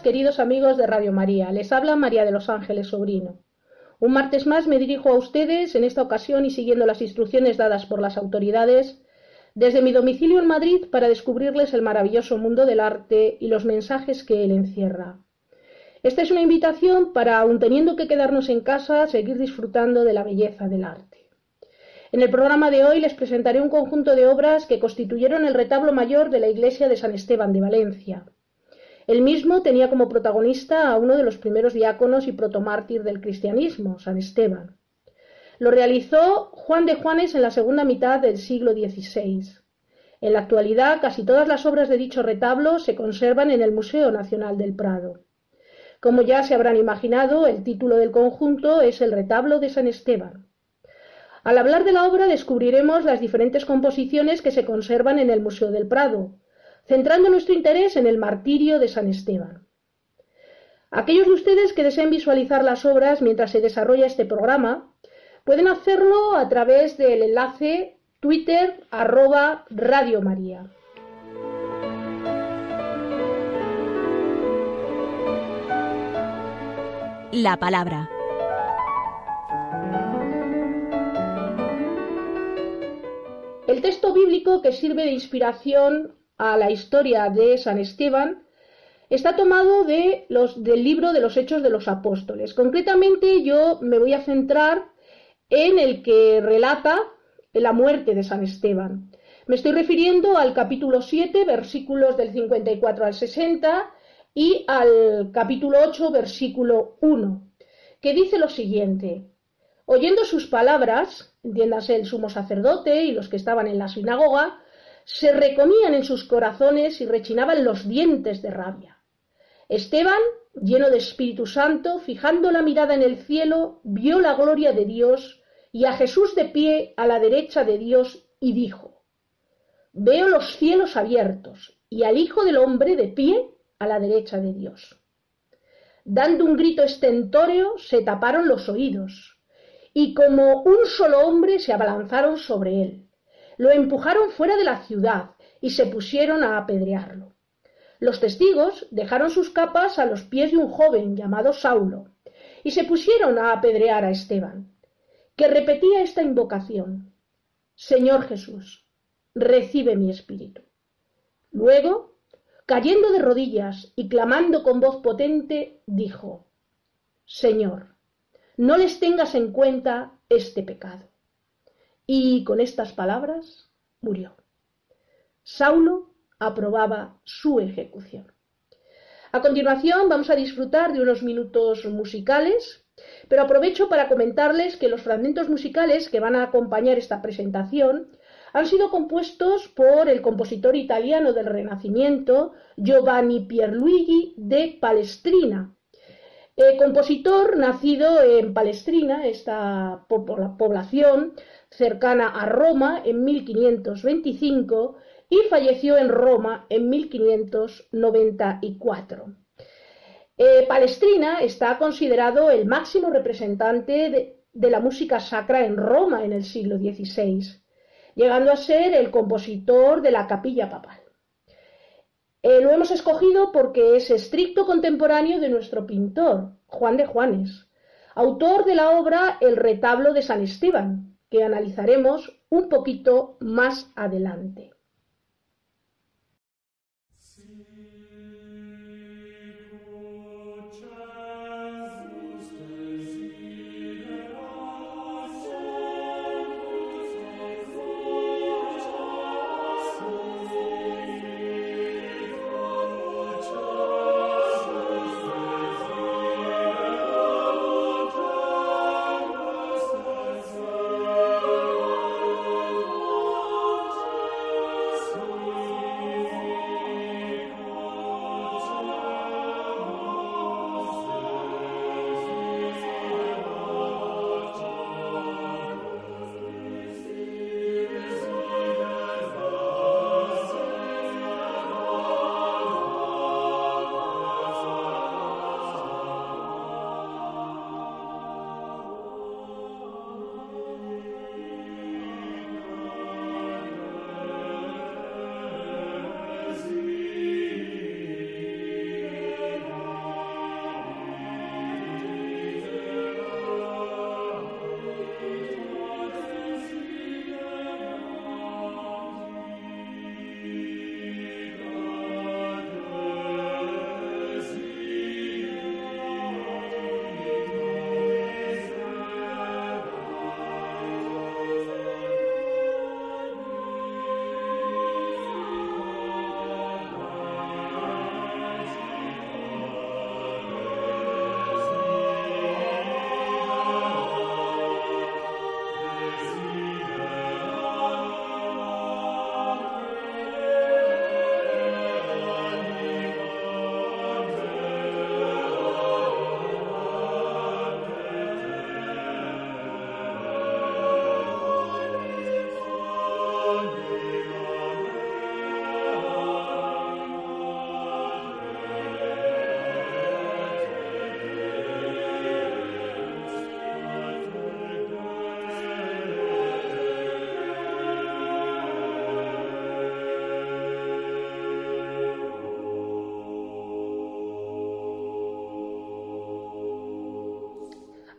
Queridos amigos de Radio María. Les habla María de los Ángeles Sobrino. Un martes más me dirijo a ustedes, en esta ocasión y siguiendo las instrucciones dadas por las autoridades, desde mi domicilio en Madrid para descubrirles el maravilloso mundo del arte y los mensajes que él encierra. Esta es una invitación para, aun teniendo que quedarnos en casa, seguir disfrutando de la belleza del arte. En el programa de hoy les presentaré un conjunto de obras que constituyeron el retablo mayor de la iglesia de San Esteban de Valencia. Él mismo tenía como protagonista a uno de los primeros diáconos y protomártir del cristianismo, San Esteban. Lo realizó Juan de Juanes en la segunda mitad del siglo XVI. En la actualidad, casi todas las obras de dicho retablo se conservan en el Museo Nacional del Prado. Como ya se habrán imaginado, el título del conjunto es El retablo de San Esteban. Al hablar de la obra descubriremos las diferentes composiciones que se conservan en el Museo del Prado, centrando nuestro interés en el martirio de San Esteban. Aquellos de ustedes que deseen visualizar las obras mientras se desarrolla este programa, pueden hacerlo a través del enlace Twitter arroba Radio María. La palabra. El texto bíblico que sirve de inspiración a la historia de San Esteban está tomado de los, del libro de los Hechos de los Apóstoles. Concretamente yo me voy a centrar en el que relata la muerte de San Esteban. Me estoy refiriendo al capítulo 7, versículos del 54 al 60 y al capítulo 8, versículo 1, que dice lo siguiente. Oyendo sus palabras, entiéndase el sumo sacerdote y los que estaban en la sinagoga, se recomían en sus corazones y rechinaban los dientes de rabia. Esteban, lleno de Espíritu Santo, fijando la mirada en el cielo, vio la gloria de Dios y a Jesús de pie a la derecha de Dios y dijo, Veo los cielos abiertos y al Hijo del Hombre de pie a la derecha de Dios. Dando un grito estentóreo, se taparon los oídos y como un solo hombre se abalanzaron sobre él lo empujaron fuera de la ciudad y se pusieron a apedrearlo. Los testigos dejaron sus capas a los pies de un joven llamado Saulo y se pusieron a apedrear a Esteban, que repetía esta invocación, Señor Jesús, recibe mi espíritu. Luego, cayendo de rodillas y clamando con voz potente, dijo, Señor, no les tengas en cuenta este pecado. Y con estas palabras murió. Saulo aprobaba su ejecución. A continuación vamos a disfrutar de unos minutos musicales, pero aprovecho para comentarles que los fragmentos musicales que van a acompañar esta presentación han sido compuestos por el compositor italiano del Renacimiento Giovanni Pierluigi de Palestrina, eh, compositor nacido en Palestrina, esta población cercana a Roma en 1525 y falleció en Roma en 1594. Eh, Palestrina está considerado el máximo representante de, la música sacra en Roma en el siglo XVI, llegando a ser el compositor de la capilla papal. Eh, lo hemos escogido porque es estricto contemporáneo de nuestro pintor, Juan de Juanes, autor de la obra El retablo de San Esteban, que analizaremos un poquito más adelante.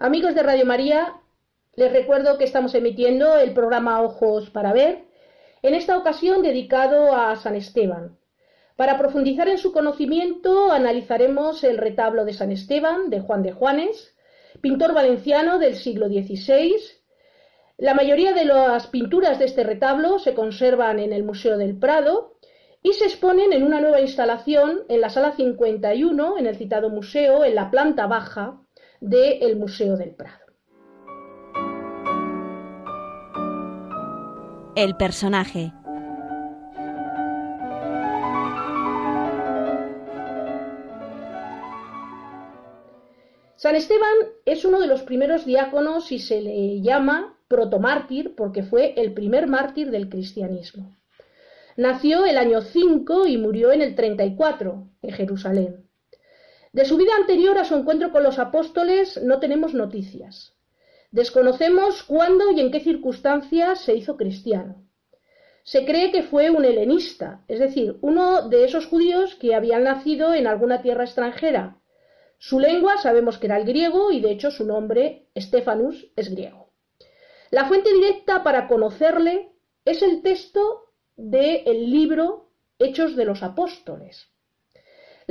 Amigos de Radio María, les recuerdo que estamos emitiendo el programa Ojos para Ver, en esta ocasión dedicado a San Esteban. Para profundizar en su conocimiento, analizaremos el retablo de San Esteban de Juan de Juanes, pintor valenciano del siglo XVI. La mayoría de las pinturas de este retablo se conservan en el Museo del Prado y se exponen en una nueva instalación en la sala 51, en el citado museo, en la planta baja del Museo del Prado. El personaje. San Esteban es uno de los primeros diáconos y se le llama protomártir porque fue el primer mártir del cristianismo. Nació el año 5 y murió en el 34, en Jerusalén. De su vida anterior a su encuentro con los apóstoles no tenemos noticias. Desconocemos cuándo y en qué circunstancias se hizo cristiano. Se cree que fue un helenista, es decir, uno de esos judíos que habían nacido en alguna tierra extranjera. Su lengua sabemos que era el griego y de hecho su nombre, Estefanus, es griego. La fuente directa para conocerle es el texto del libro Hechos de los Apóstoles.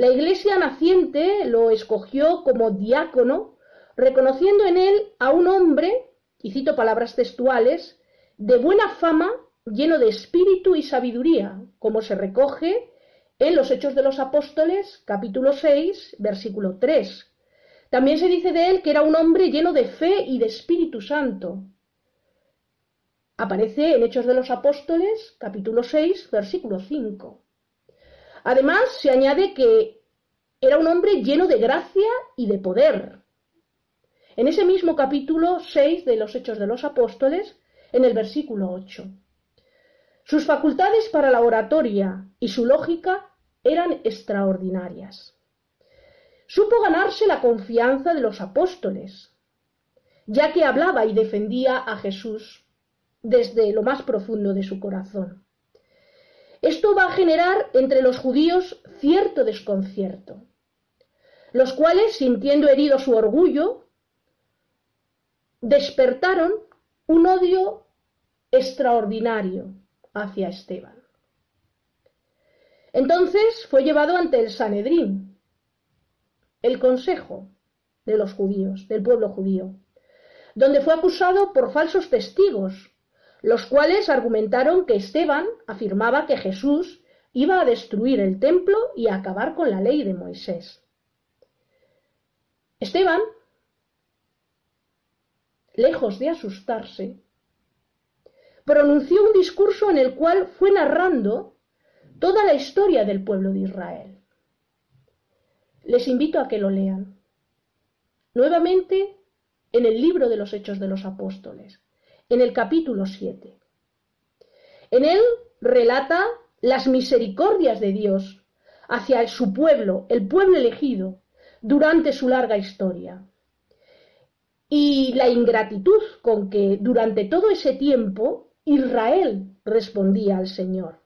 La iglesia naciente lo escogió como diácono, reconociendo en él a un hombre, y cito palabras textuales, de buena fama, lleno de espíritu y sabiduría, como se recoge en los Hechos de los Apóstoles, capítulo 6, versículo 3. También se dice de él que era un hombre lleno de fe y de Espíritu Santo. Aparece en Hechos de los Apóstoles, capítulo 6, versículo 5. Además, se añade que era un hombre lleno de gracia y de poder. En ese mismo capítulo 6 de los Hechos de los Apóstoles, en el versículo 8. Sus facultades para la oratoria y su lógica eran extraordinarias. Supo ganarse la confianza de los apóstoles, ya que hablaba y defendía a Jesús desde lo más profundo de su corazón. Esto va a generar entre los judíos cierto desconcierto, los cuales, sintiendo herido su orgullo, despertaron un odio extraordinario hacia Esteban. Entonces fue llevado ante el Sanedrín, el consejo de los judíos, del pueblo judío, donde fue acusado por falsos testigos los cuales argumentaron que Esteban afirmaba que Jesús iba a destruir el templo y a acabar con la ley de Moisés. Esteban, lejos de asustarse, pronunció un discurso en el cual fue narrando toda la historia del pueblo de Israel. Les invito a que lo lean. Nuevamente en el libro de los Hechos de los Apóstoles en el capítulo 7. En él relata las misericordias de Dios hacia su pueblo, el pueblo elegido, durante su larga historia. Y la ingratitud con que durante todo ese tiempo Israel respondía al Señor.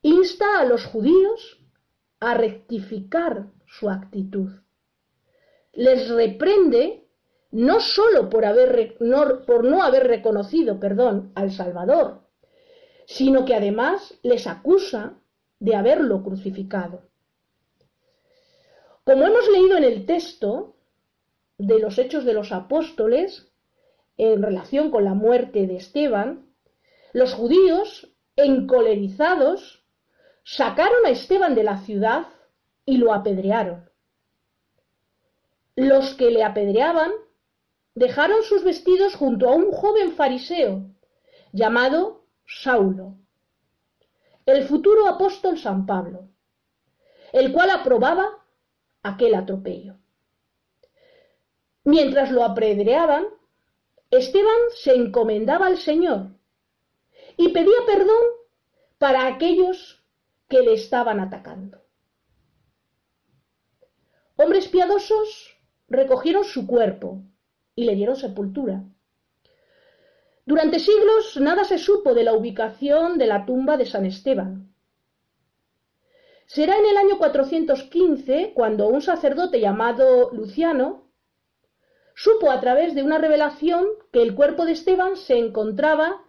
Insta a los judíos a rectificar su actitud. Les reprende no solo por, haber, no, por no haber reconocido perdón, al Salvador, sino que además les acusa de haberlo crucificado. Como hemos leído en el texto de los Hechos de los Apóstoles, en relación con la muerte de Esteban, los judíos, encolerizados, sacaron a Esteban de la ciudad y lo apedrearon. Los que le apedreaban dejaron sus vestidos junto a un joven fariseo llamado Saulo, el futuro apóstol San Pablo, el cual aprobaba aquel atropello. Mientras lo apedreaban, Esteban se encomendaba al Señor y pedía perdón para aquellos que le estaban atacando. Hombres piadosos recogieron su cuerpo y le dieron sepultura. Durante siglos nada se supo de la ubicación de la tumba de San Esteban. Será en el año 415 cuando un sacerdote llamado Luciano supo a través de una revelación que el cuerpo de Esteban se encontraba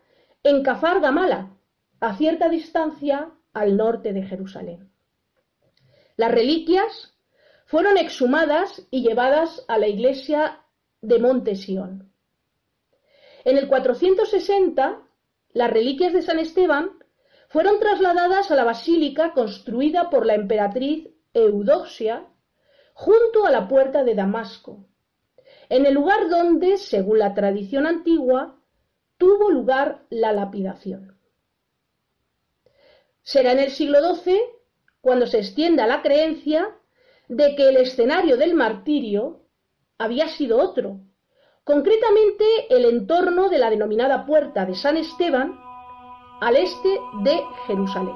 en Cafar Gamala, a cierta distancia al norte de Jerusalén. Las reliquias fueron exhumadas y llevadas a la iglesia de Monte Sión. En el 460, las reliquias de San Esteban fueron trasladadas a la basílica construida por la emperatriz Eudoxia junto a la puerta de Damasco, en el lugar donde, según la tradición antigua, tuvo lugar la lapidación. Será en el siglo XII cuando se extienda la creencia de que el escenario del martirio había sido otro, concretamente el entorno de la denominada Puerta de San Esteban, al este de Jerusalén.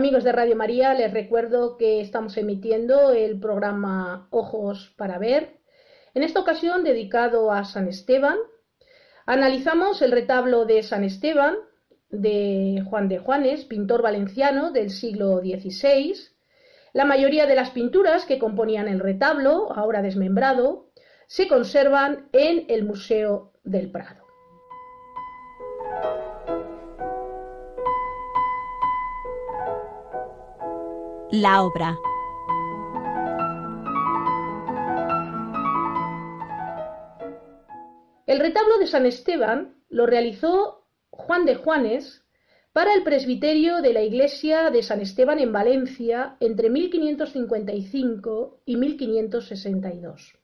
Amigos de Radio María, les recuerdo que estamos emitiendo el programa Ojos para Ver. En esta ocasión, dedicado a San Esteban, analizamos el retablo de San Esteban de Juan de Juanes, pintor valenciano del siglo XVI. La mayoría de las pinturas que componían el retablo, ahora desmembrado, se conservan en el Museo del Prado. La obra. El retablo de San Esteban lo realizó Juan de Juanes para el presbiterio de la iglesia de San Esteban en Valencia entre 1555 y 1562.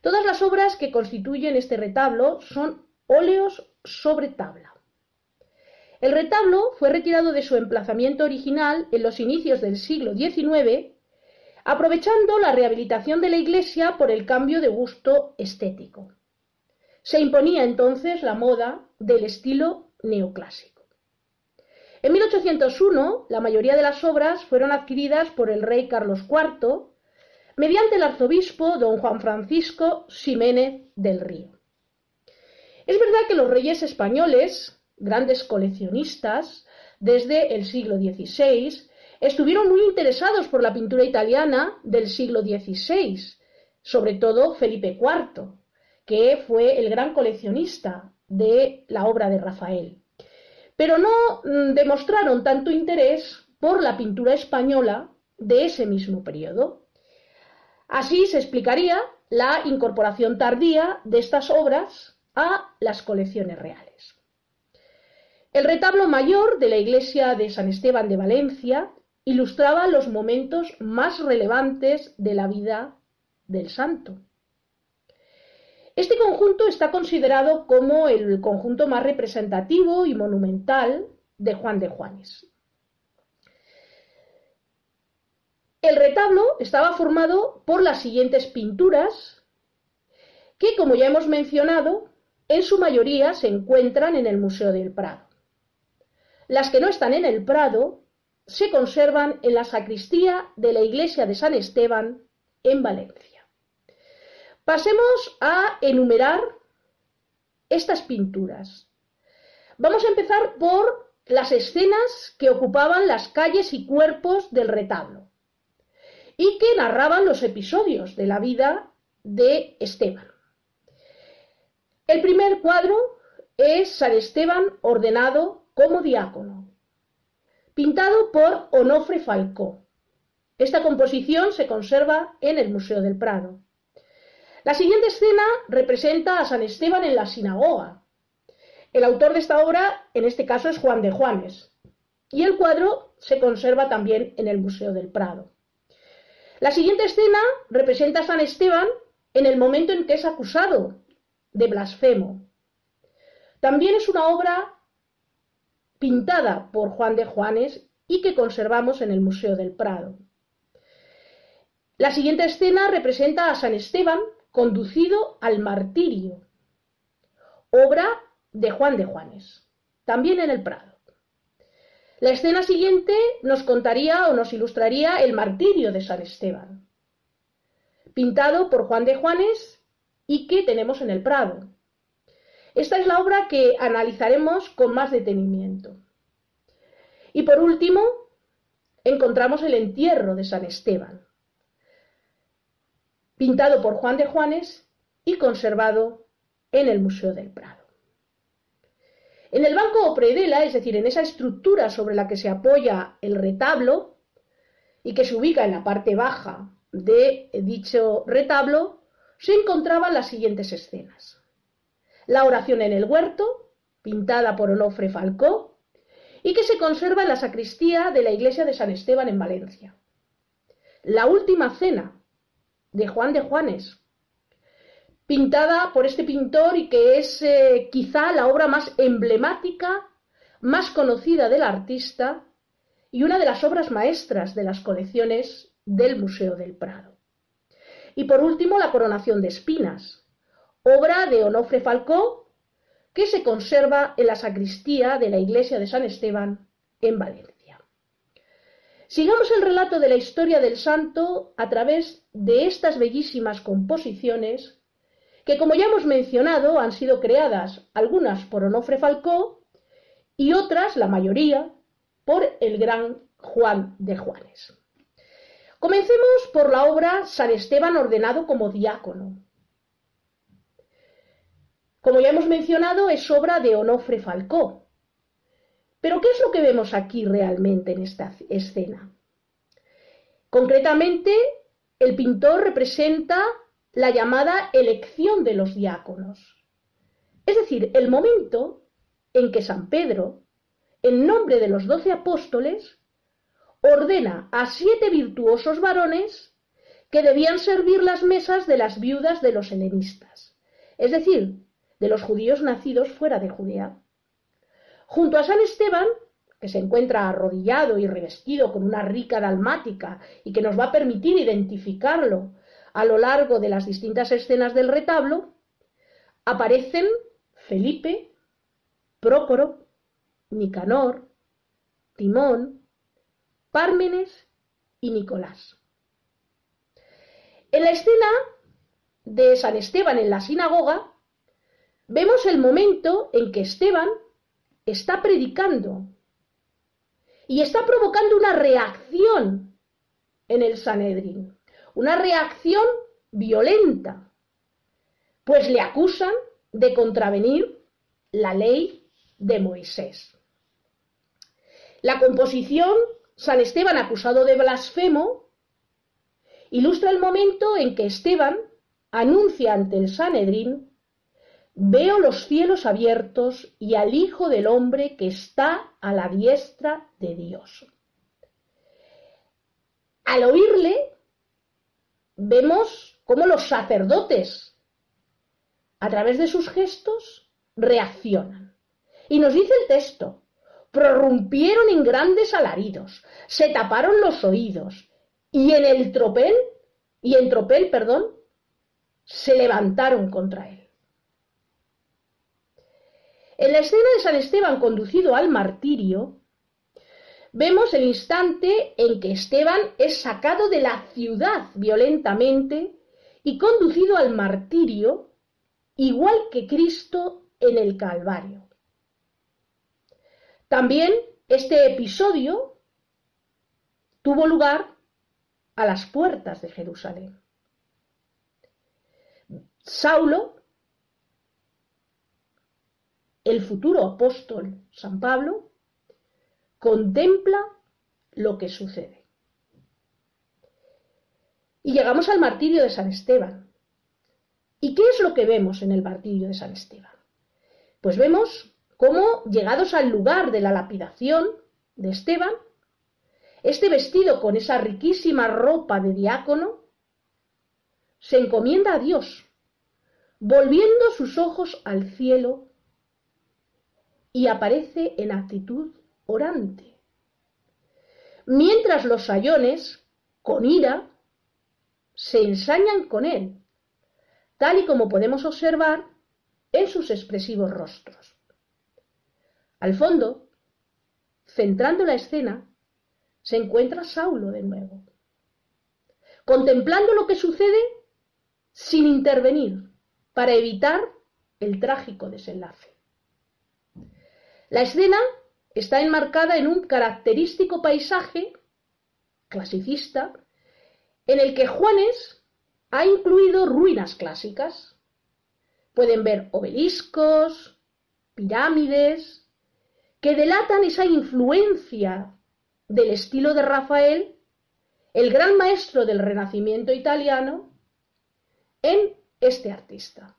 Todas las obras que constituyen este retablo son óleos sobre tabla. El retablo fue retirado de su emplazamiento original en los inicios del siglo XIX, aprovechando la rehabilitación de la iglesia por el cambio de gusto estético. Se imponía entonces la moda del estilo neoclásico. En 1801, la mayoría de las obras fueron adquiridas por el rey Carlos IV mediante el arzobispo don Juan Francisco Ximénez del Río. Es verdad que los reyes españoles, grandes coleccionistas desde el siglo XVI, estuvieron muy interesados por la pintura italiana del siglo XVI, sobre todo Felipe IV, que fue el gran coleccionista de la obra de Rafael. Pero no mm, demostraron tanto interés por la pintura española de ese mismo periodo. Así se explicaría la incorporación tardía de estas obras a las colecciones reales. El retablo mayor de la iglesia de San Esteban de Valencia ilustraba los momentos más relevantes de la vida del santo. Este conjunto está considerado como el conjunto más representativo y monumental de Juan de Juanes. El retablo estaba formado por las siguientes pinturas que, como ya hemos mencionado, en su mayoría se encuentran en el Museo del Prado. Las que no están en el Prado se conservan en la sacristía de la iglesia de San Esteban en Valencia. Pasemos a enumerar estas pinturas. Vamos a empezar por las escenas que ocupaban las calles y cuerpos del retablo y que narraban los episodios de la vida de Esteban. El primer cuadro es San Esteban ordenado como diácono, pintado por Onofre Falcó. Esta composición se conserva en el Museo del Prado. La siguiente escena representa a San Esteban en la sinagoga. El autor de esta obra, en este caso, es Juan de Juanes, y el cuadro se conserva también en el Museo del Prado. La siguiente escena representa a San Esteban en el momento en que es acusado de blasfemo. También es una obra pintada por Juan de Juanes y que conservamos en el Museo del Prado. La siguiente escena representa a San Esteban conducido al martirio, obra de Juan de Juanes, también en el Prado. La escena siguiente nos contaría o nos ilustraría el martirio de San Esteban, pintado por Juan de Juanes y que tenemos en el Prado. Esta es la obra que analizaremos con más detenimiento. Y por último, encontramos el entierro de San Esteban, pintado por Juan de Juanes y conservado en el Museo del Prado. En el banco o predela, es decir, en esa estructura sobre la que se apoya el retablo y que se ubica en la parte baja de dicho retablo, se encontraban las siguientes escenas. La oración en el huerto, pintada por Onofre Falcó, y que se conserva en la sacristía de la iglesia de San Esteban en Valencia. La última cena, de Juan de Juanes, pintada por este pintor y que es eh, quizá la obra más emblemática, más conocida del artista y una de las obras maestras de las colecciones del Museo del Prado. Y por último, la coronación de espinas, obra de Onofre Falcó, que se conserva en la sacristía de la iglesia de San Esteban en Valencia. Sigamos el relato de la historia del santo a través de estas bellísimas composiciones que, como ya hemos mencionado, han sido creadas algunas por Onofre Falcó y otras, la mayoría, por el gran Juan de Juanes. Comencemos por la obra San Esteban ordenado como diácono, como ya hemos mencionado, es obra de Onofre Falcó. Pero ¿qué es lo que vemos aquí realmente en esta escena? Concretamente, el pintor representa la llamada elección de los diáconos. Es decir, el momento en que San Pedro, en nombre de los doce apóstoles, ordena a siete virtuosos varones que debían servir las mesas de las viudas de los helenistas, es decir, de los judíos nacidos fuera de Judea. Junto a San Esteban, que se encuentra arrodillado y revestido con una rica dalmática y que nos va a permitir identificarlo a lo largo de las distintas escenas del retablo, aparecen Felipe, Prócoro, Nicanor, Timón, Pármenes y Nicolás. En la escena de San Esteban en la sinagoga, vemos el momento en que Esteban está predicando y está provocando una reacción en el Sanedrín, una reacción violenta, pues le acusan de contravenir la ley de Moisés. La composición San Esteban acusado de blasfemo ilustra el momento en que Esteban anuncia ante el Sanedrín Veo los cielos abiertos y al Hijo del Hombre que está a la diestra de Dios. Al oírle, vemos cómo los sacerdotes, a través de sus gestos, reaccionan. Y nos dice el texto, prorrumpieron en grandes alaridos, se taparon los oídos, y en el tropel, y en tropel, perdón, se levantaron contra él. En la escena de San Esteban conducido al martirio, vemos el instante en que Esteban es sacado de la ciudad violentamente y conducido al martirio, igual que Cristo en el Calvario. También este episodio tuvo lugar a las puertas de Jerusalén. Saulo el futuro apóstol San Pablo contempla lo que sucede. Y llegamos al martirio de San Esteban. ¿Y qué es lo que vemos en el martirio de San Esteban? Pues vemos cómo, llegados al lugar de la lapidación de Esteban, este vestido con esa riquísima ropa de diácono, se encomienda a Dios, volviendo sus ojos al cielo y aparece en actitud orante. Mientras los sayones, con ira, se ensañan con él, tal y como podemos observar en sus expresivos rostros. Al fondo, centrando la escena, se encuentra Saulo de nuevo, contemplando lo que sucede sin intervenir para evitar el trágico desenlace. La escena está enmarcada en un característico paisaje clasicista en el que Juanes ha incluido ruinas clásicas. Pueden ver obeliscos, pirámides, que delatan esa influencia del estilo de Rafael, el gran maestro del Renacimiento italiano, en este artista.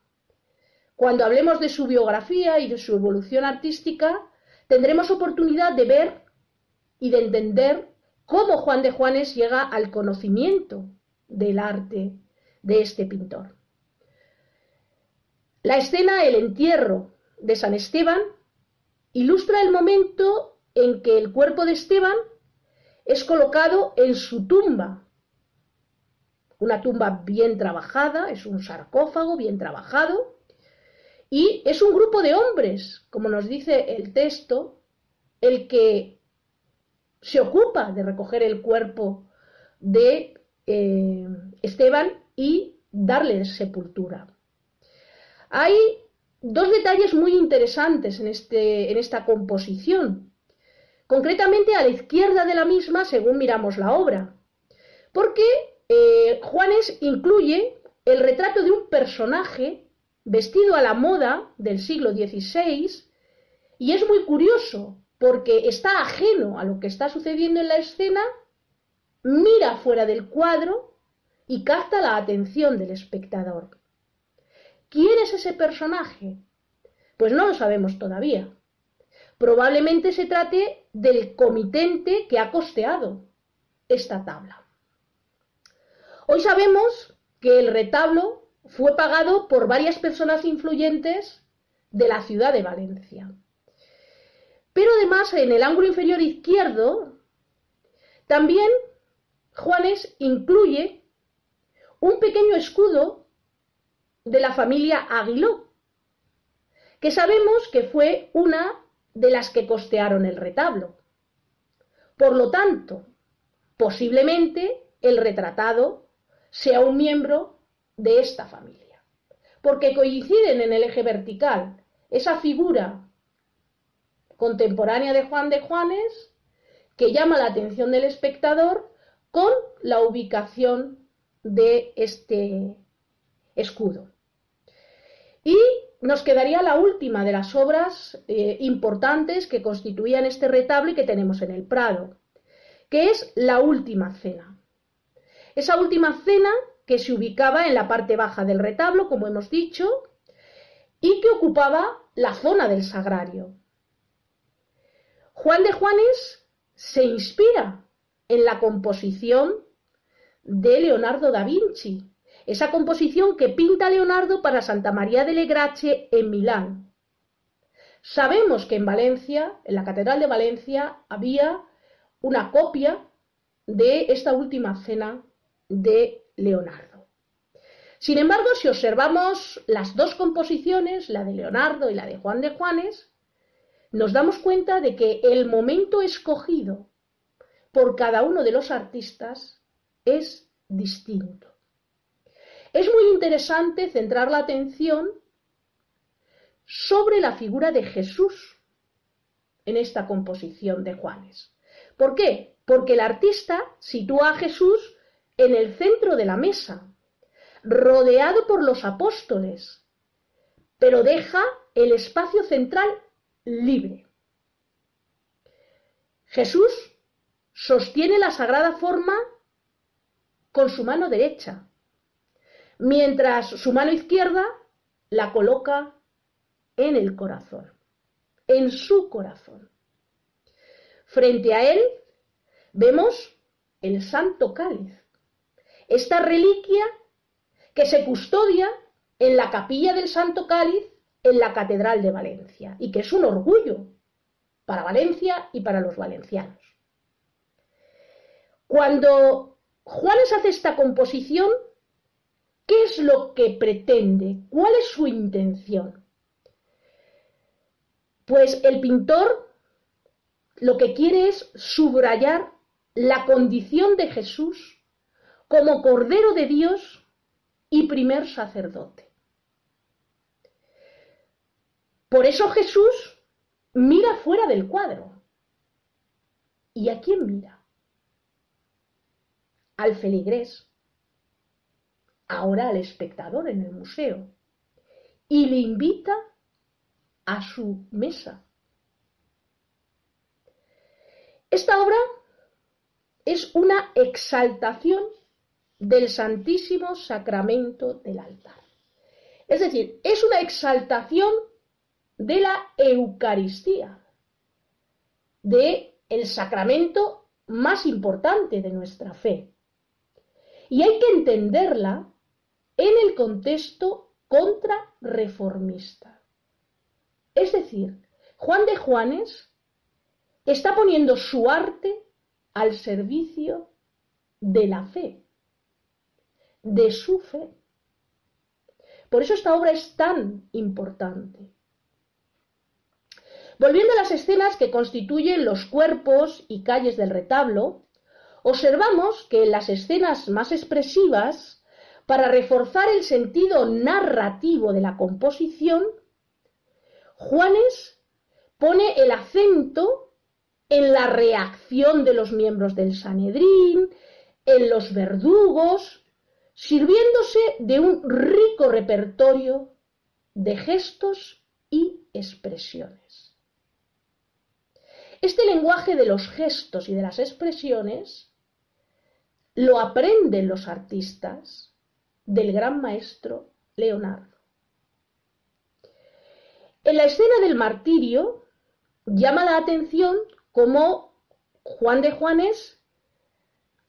Cuando hablemos de su biografía y de su evolución artística, tendremos oportunidad de ver y de entender cómo Juan de Juanes llega al conocimiento del arte de este pintor. La escena El entierro de San Esteban ilustra el momento en que el cuerpo de Esteban es colocado en su tumba. Una tumba bien trabajada, es un sarcófago bien trabajado, y es un grupo de hombres, como nos dice el texto, el que se ocupa de recoger el cuerpo de eh, Esteban y darle sepultura. Hay dos detalles muy interesantes en, este, en esta composición, concretamente a la izquierda de la misma según miramos la obra, porque eh, Juanes incluye el retrato de un personaje vestido a la moda del siglo XVI, y es muy curioso porque está ajeno a lo que está sucediendo en la escena, mira fuera del cuadro y capta la atención del espectador. ¿Quién es ese personaje? Pues no lo sabemos todavía. Probablemente se trate del comitente que ha costeado esta tabla. Hoy sabemos que el retablo fue pagado por varias personas influyentes de la ciudad de Valencia. Pero además en el ángulo inferior izquierdo también Juanes incluye un pequeño escudo de la familia Aguiló, que sabemos que fue una de las que costearon el retablo. Por lo tanto, posiblemente el retratado sea un miembro de esta familia, porque coinciden en el eje vertical esa figura contemporánea de Juan de Juanes que llama la atención del espectador con la ubicación de este escudo. Y nos quedaría la última de las obras eh, importantes que constituían este retablo y que tenemos en el Prado, que es la última cena. Esa última cena que se ubicaba en la parte baja del retablo, como hemos dicho, y que ocupaba la zona del sagrario. Juan de Juanes se inspira en la composición de Leonardo da Vinci, esa composición que pinta Leonardo para Santa María de Grace en Milán. Sabemos que en Valencia, en la Catedral de Valencia, había una copia de esta última cena de Leonardo. Sin embargo, si observamos las dos composiciones, la de Leonardo y la de Juan de Juanes, nos damos cuenta de que el momento escogido por cada uno de los artistas es distinto. Es muy interesante centrar la atención sobre la figura de Jesús en esta composición de Juanes. ¿Por qué? Porque el artista sitúa a Jesús en el centro de la mesa, rodeado por los apóstoles, pero deja el espacio central libre. Jesús sostiene la sagrada forma con su mano derecha, mientras su mano izquierda la coloca en el corazón, en su corazón. Frente a él vemos el santo cáliz, esta reliquia que se custodia en la capilla del santo cáliz en la Catedral de Valencia y que es un orgullo para Valencia y para los valencianos. Cuando Juanes hace esta composición, ¿Qué es lo que pretende? ¿Cuál es su intención? Pues el pintor lo que quiere es subrayar la condición de Jesús como Cordero de Dios y primer sacerdote. Por eso Jesús mira fuera del cuadro. ¿Y a quién mira? Al feligrés ahora al espectador en el museo y le invita a su mesa. Esta obra es una exaltación del Santísimo Sacramento del altar. Es decir, es una exaltación de la Eucaristía, de el sacramento más importante de nuestra fe. Y hay que entenderla en el contexto contrarreformista. Es decir, Juan de Juanes está poniendo su arte al servicio de la fe, de su fe. Por eso esta obra es tan importante. Volviendo a las escenas que constituyen los cuerpos y calles del retablo, observamos que en las escenas más expresivas para reforzar el sentido narrativo de la composición, Juanes pone el acento en la reacción de los miembros del Sanedrín, en los verdugos, sirviéndose de un rico repertorio de gestos y expresiones. Este lenguaje de los gestos y de las expresiones lo aprenden los artistas del gran maestro Leonardo. En la escena del martirio llama la atención cómo Juan de Juanes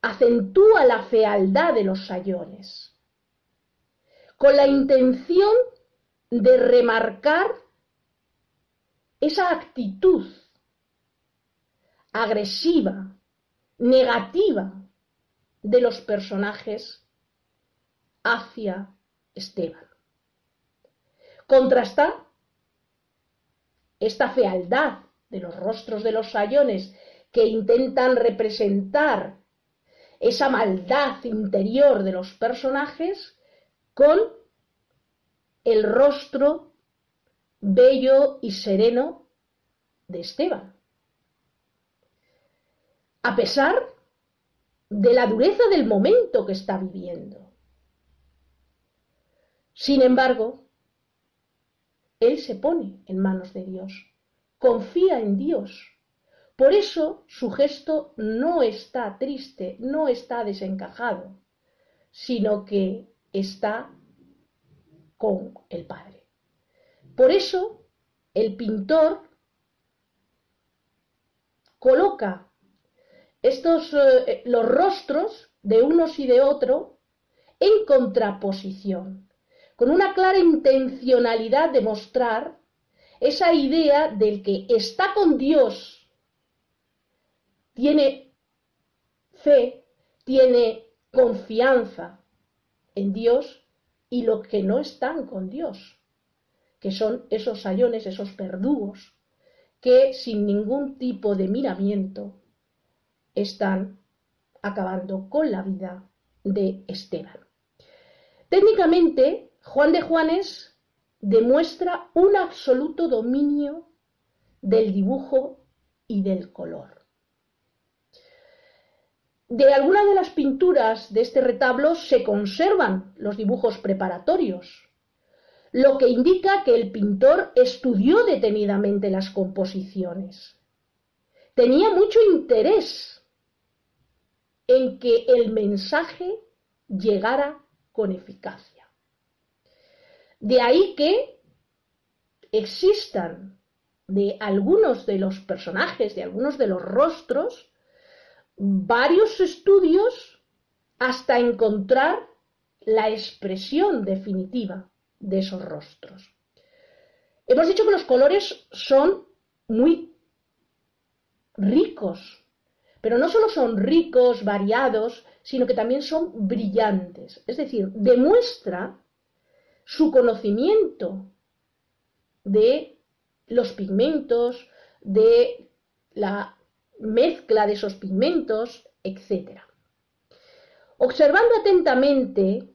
acentúa la fealdad de los sayones, con la intención de remarcar esa actitud agresiva, negativa de los personajes hacia Esteban. Contrasta esta fealdad de los rostros de los sayones que intentan representar esa maldad interior de los personajes con el rostro bello y sereno de Esteban. A pesar de la dureza del momento que está viviendo. Sin embargo, él se pone en manos de Dios, confía en Dios. Por eso su gesto no está triste, no está desencajado, sino que está con el Padre. Por eso el pintor coloca estos eh, los rostros de unos y de otro en contraposición con una clara intencionalidad de mostrar esa idea del que está con Dios, tiene fe, tiene confianza en Dios y los que no están con Dios, que son esos sayones, esos verdugos, que sin ningún tipo de miramiento están acabando con la vida de Esteban. Técnicamente, Juan de Juanes demuestra un absoluto dominio del dibujo y del color. De algunas de las pinturas de este retablo se conservan los dibujos preparatorios, lo que indica que el pintor estudió detenidamente las composiciones. Tenía mucho interés en que el mensaje llegara con eficacia. De ahí que existan de algunos de los personajes, de algunos de los rostros, varios estudios hasta encontrar la expresión definitiva de esos rostros. Hemos dicho que los colores son muy ricos, pero no solo son ricos, variados, sino que también son brillantes. Es decir, demuestra su conocimiento de los pigmentos, de la mezcla de esos pigmentos, etc. Observando atentamente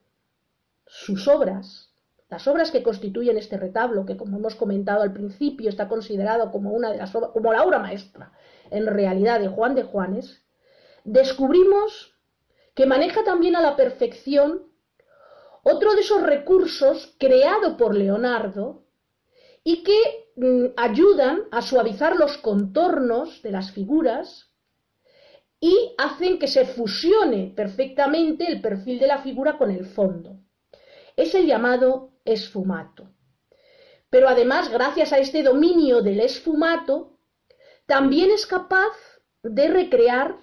sus obras, las obras que constituyen este retablo, que como hemos comentado al principio está considerado como una de las como la obra maestra en realidad de Juan de Juanes, descubrimos que maneja también a la perfección otro de esos recursos creado por Leonardo y que ayudan a suavizar los contornos de las figuras y hacen que se fusione perfectamente el perfil de la figura con el fondo. Es el llamado esfumato. Pero además, gracias a este dominio del esfumato, también es capaz de recrear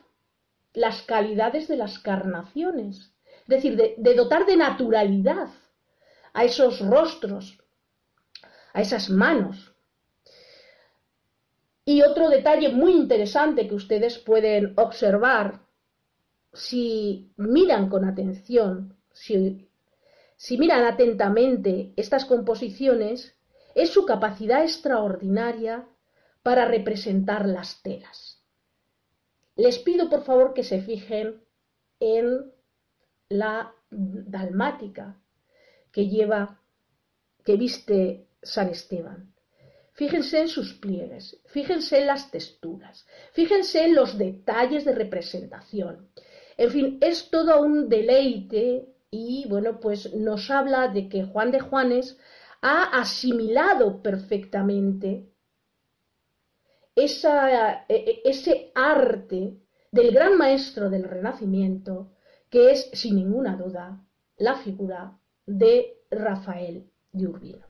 las calidades de las carnaciones es decir, de, dotar de naturalidad a esos rostros, a esas manos. Y otro detalle muy interesante que ustedes pueden observar si miran con atención, si, si, miran atentamente estas composiciones, es su capacidad extraordinaria para representar las telas. Les pido por favor que se fijen en la dalmática que lleva, que viste San Esteban. Fíjense en sus pliegues, fíjense en las texturas, fíjense en los detalles de representación. En fin, es todo un deleite y bueno, pues nos habla de que Juan de Juanes ha asimilado perfectamente e, e, ese arte del gran maestro del Renacimiento, que es, sin ninguna duda, la figura de Rafael de Urbino.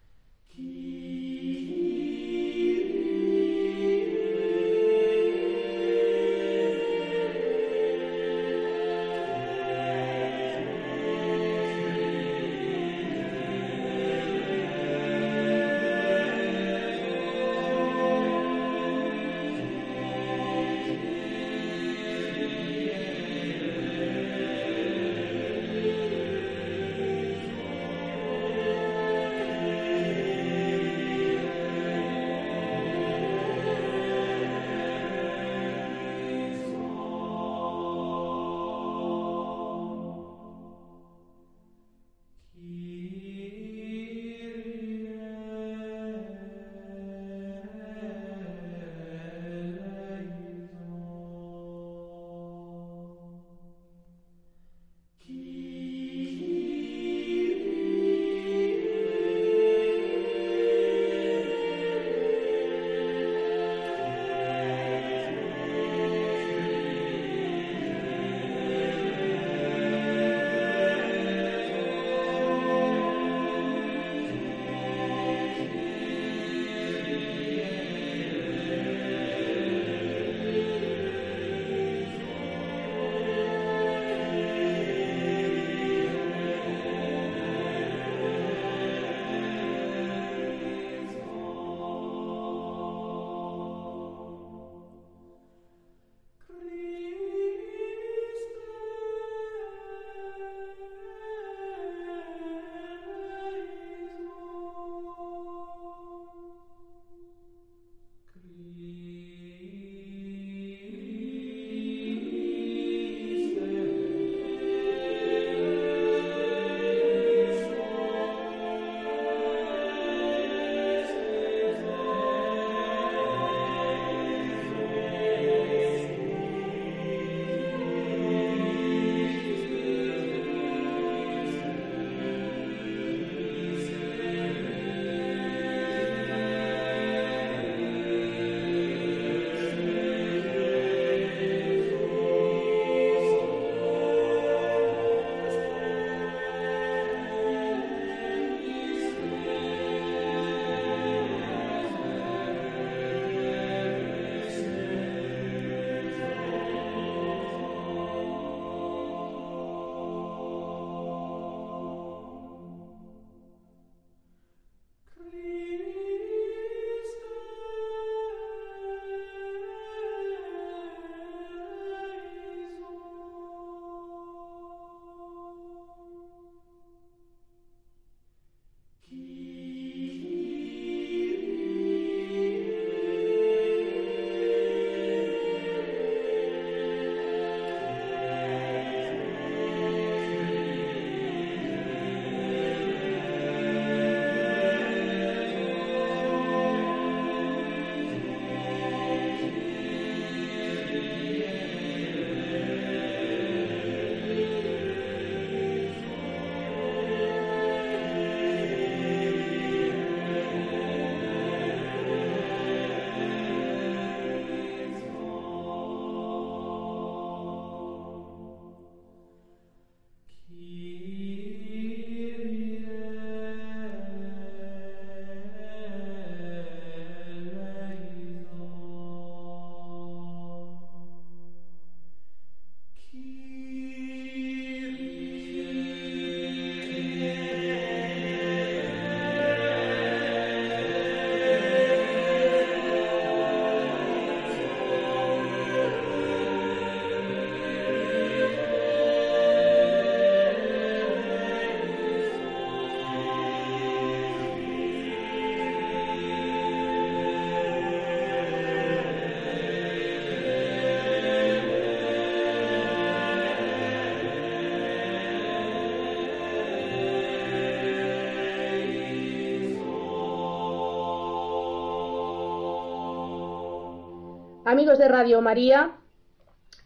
Amigos de Radio María,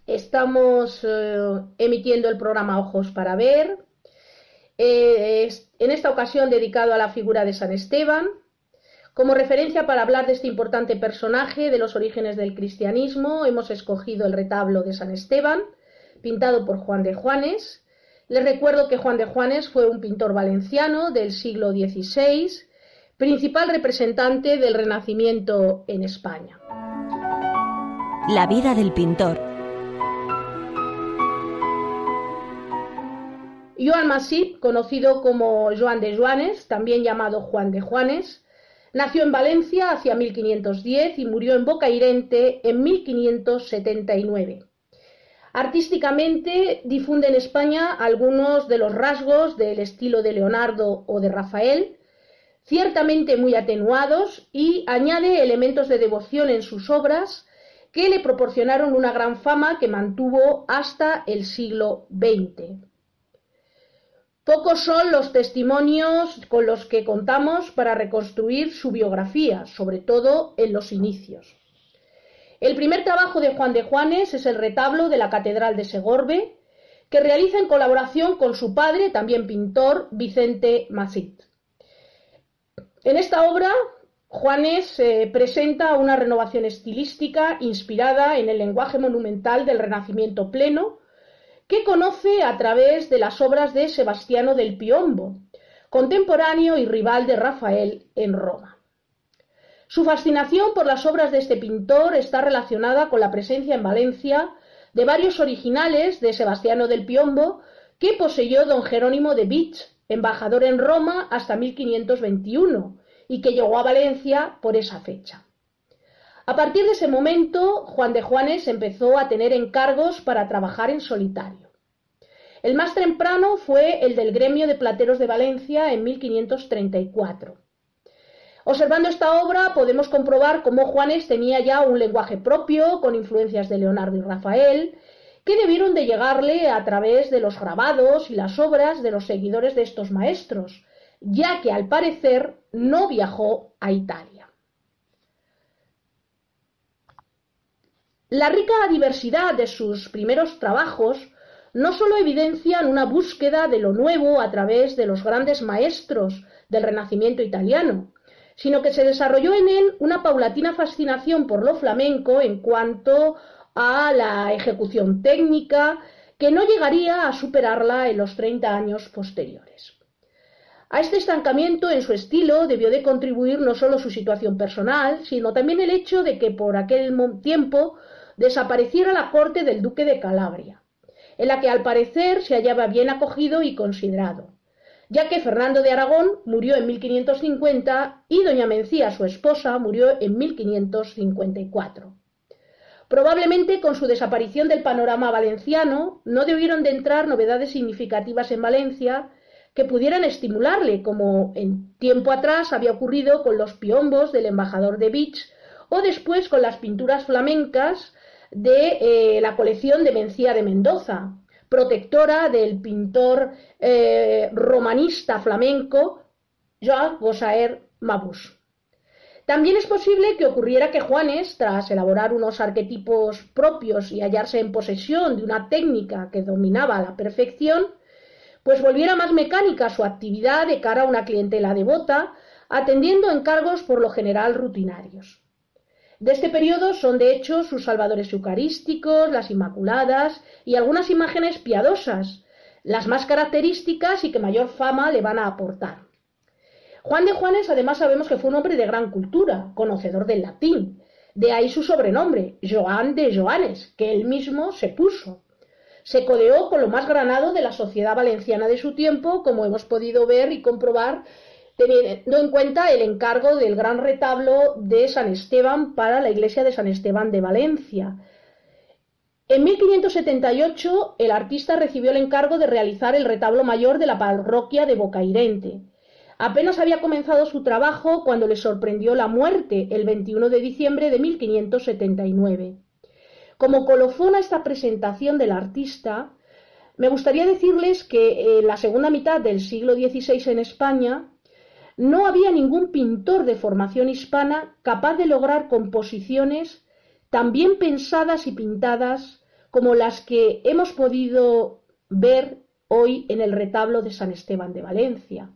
estamos eh, emitiendo el programa Ojos para Ver. eh, en esta ocasión dedicado a la figura de San Esteban, como referencia para hablar de este importante personaje de los orígenes del cristianismo, hemos escogido el retablo de San Esteban, pintado por Juan de Juanes. Les recuerdo que Juan de Juanes fue un pintor valenciano del siglo XVI, principal representante del Renacimiento en España. La vida del pintor. Joan Masip, conocido como Joan de Juanes, también llamado Juan de Juanes, nació en Valencia hacia 1510 y murió en Bocairente en 1579. Artísticamente difunde en España algunos de los rasgos del estilo de Leonardo o de Rafael, ciertamente muy atenuados, y añade elementos de devoción en sus obras que le proporcionaron una gran fama que mantuvo hasta el siglo XX. Pocos son los testimonios con los que contamos para reconstruir su biografía, sobre todo en los inicios. El primer trabajo de Juan de Juanes es el retablo de la Catedral de Segorbe, que realiza en colaboración con su padre, también pintor, Vicente Masit. En esta obra, Juanes eh, presenta una renovación estilística inspirada en el lenguaje monumental del Renacimiento pleno, que conoce a través de las obras de Sebastiano del Piombo, contemporáneo y rival de Rafael en Roma. Su fascinación por las obras de este pintor está relacionada con la presencia en Valencia de varios originales de Sebastiano del Piombo que poseyó don Jerónimo de Vich, embajador en Roma hasta 1521, y que llegó a Valencia por esa fecha. A partir de ese momento, Juan de Juanes empezó a tener encargos para trabajar en solitario. El más temprano fue el del gremio de plateros de Valencia en 1534. Observando esta obra podemos comprobar cómo Juanes tenía ya un lenguaje propio, con influencias de Leonardo y Rafael, que debieron de llegarle a través de los grabados y las obras de los seguidores de estos maestros, ya que al parecer no viajó a Italia. La rica diversidad de sus primeros trabajos no solo evidencian una búsqueda de lo nuevo a través de los grandes maestros del Renacimiento italiano, sino que se desarrolló en él una paulatina fascinación por lo flamenco en cuanto a la ejecución técnica, que no llegaría a superarla en los 30 años posteriores. A este estancamiento en su estilo debió de contribuir no solo su situación personal, sino también el hecho de que por aquel tiempo desapareciera la corte del duque de Calabria, en la que al parecer se hallaba bien acogido y considerado, ya que Fernando de Aragón murió en 1550 y doña Mencía, su esposa, murió en 1554. Probablemente con su desaparición del panorama valenciano no debieron de entrar novedades significativas en Valencia que pudieran estimularle, como en tiempo atrás había ocurrido con los piombos del embajador de Vich o después con las pinturas flamencas de eh, la colección de Mencía de Mendoza, protectora del pintor eh, romanista flamenco Joan Gossaer Mabus. También es posible que ocurriera que Juanes, tras elaborar unos arquetipos propios y hallarse en posesión de una técnica que dominaba a la perfección, pues volviera más mecánica su actividad de cara a una clientela devota, atendiendo encargos por lo general rutinarios. De este periodo son de hecho sus salvadores eucarísticos, las Inmaculadas y algunas imágenes piadosas, las más características y que mayor fama le van a aportar. Juan de Juanes además sabemos que fue un hombre de gran cultura, conocedor del latín, de ahí su sobrenombre, Joan de Joanes, que él mismo se puso. Se codeó con lo más granado de la sociedad valenciana de su tiempo, como hemos podido ver y comprobar teniendo en cuenta el encargo del gran retablo de San Esteban para la iglesia de San Esteban de Valencia. En 1578 el artista recibió el encargo de realizar el retablo mayor de la parroquia de Bocairente. Apenas había comenzado su trabajo cuando le sorprendió la muerte el 21 de diciembre de 1579. Como colofón a esta presentación del artista, me gustaría decirles que en la segunda mitad del siglo XVI en España no había ningún pintor de formación hispana capaz de lograr composiciones tan bien pensadas y pintadas como las que hemos podido ver hoy en el retablo de San Esteban de Valencia.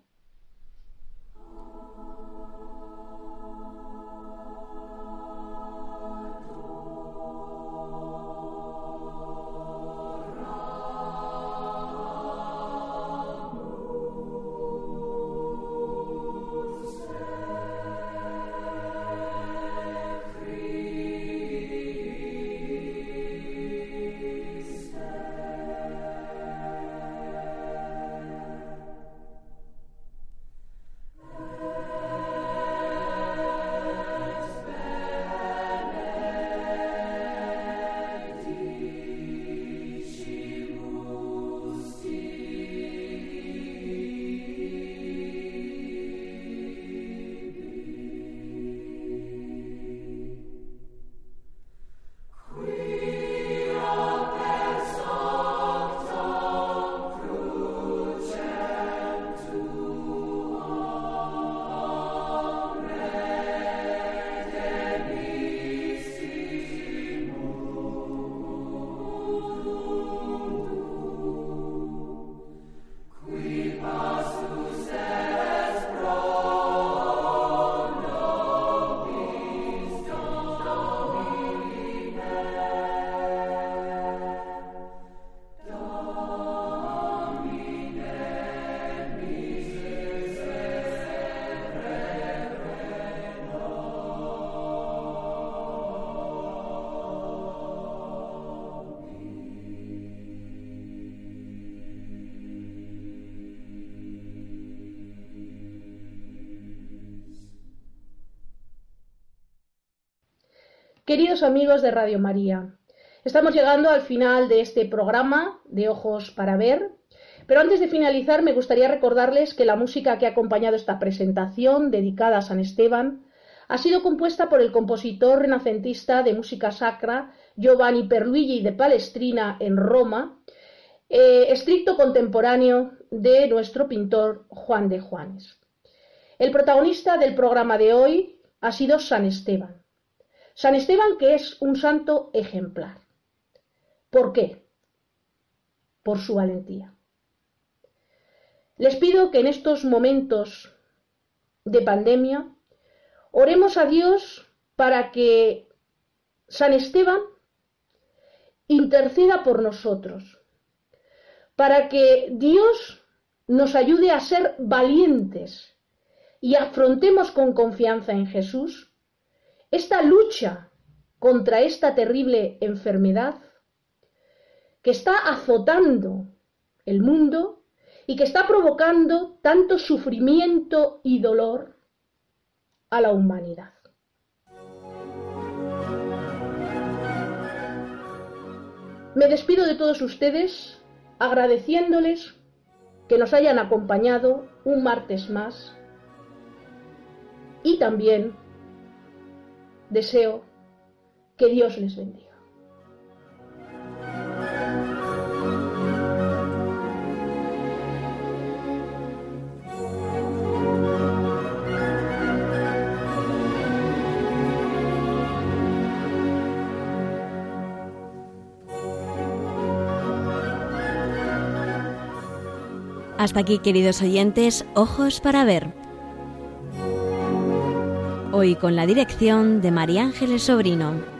Queridos amigos de Radio María, estamos llegando al final de este programa de Ojos para Ver, pero antes de finalizar me gustaría recordarles que la música que ha acompañado esta presentación dedicada a San Esteban ha sido compuesta por el compositor renacentista de música sacra Giovanni Perluigi de Palestrina en Roma, eh, estricto contemporáneo de nuestro pintor Juan de Juanes. El protagonista del programa de hoy ha sido San Esteban. San Esteban que es un santo ejemplar. ¿Por qué? Por su valentía. Les pido que en estos momentos de pandemia oremos a Dios para que San Esteban interceda por nosotros, para que Dios nos ayude a ser valientes y afrontemos con confianza en Jesús esta lucha contra esta terrible enfermedad que está azotando el mundo y que está provocando tanto sufrimiento y dolor a la humanidad. Me despido de todos ustedes agradeciéndoles que nos hayan acompañado un martes más y también deseo que Dios les bendiga. Hasta aquí, queridos oyentes, ojos para ver hoy con la dirección de María Ángeles Sobrino.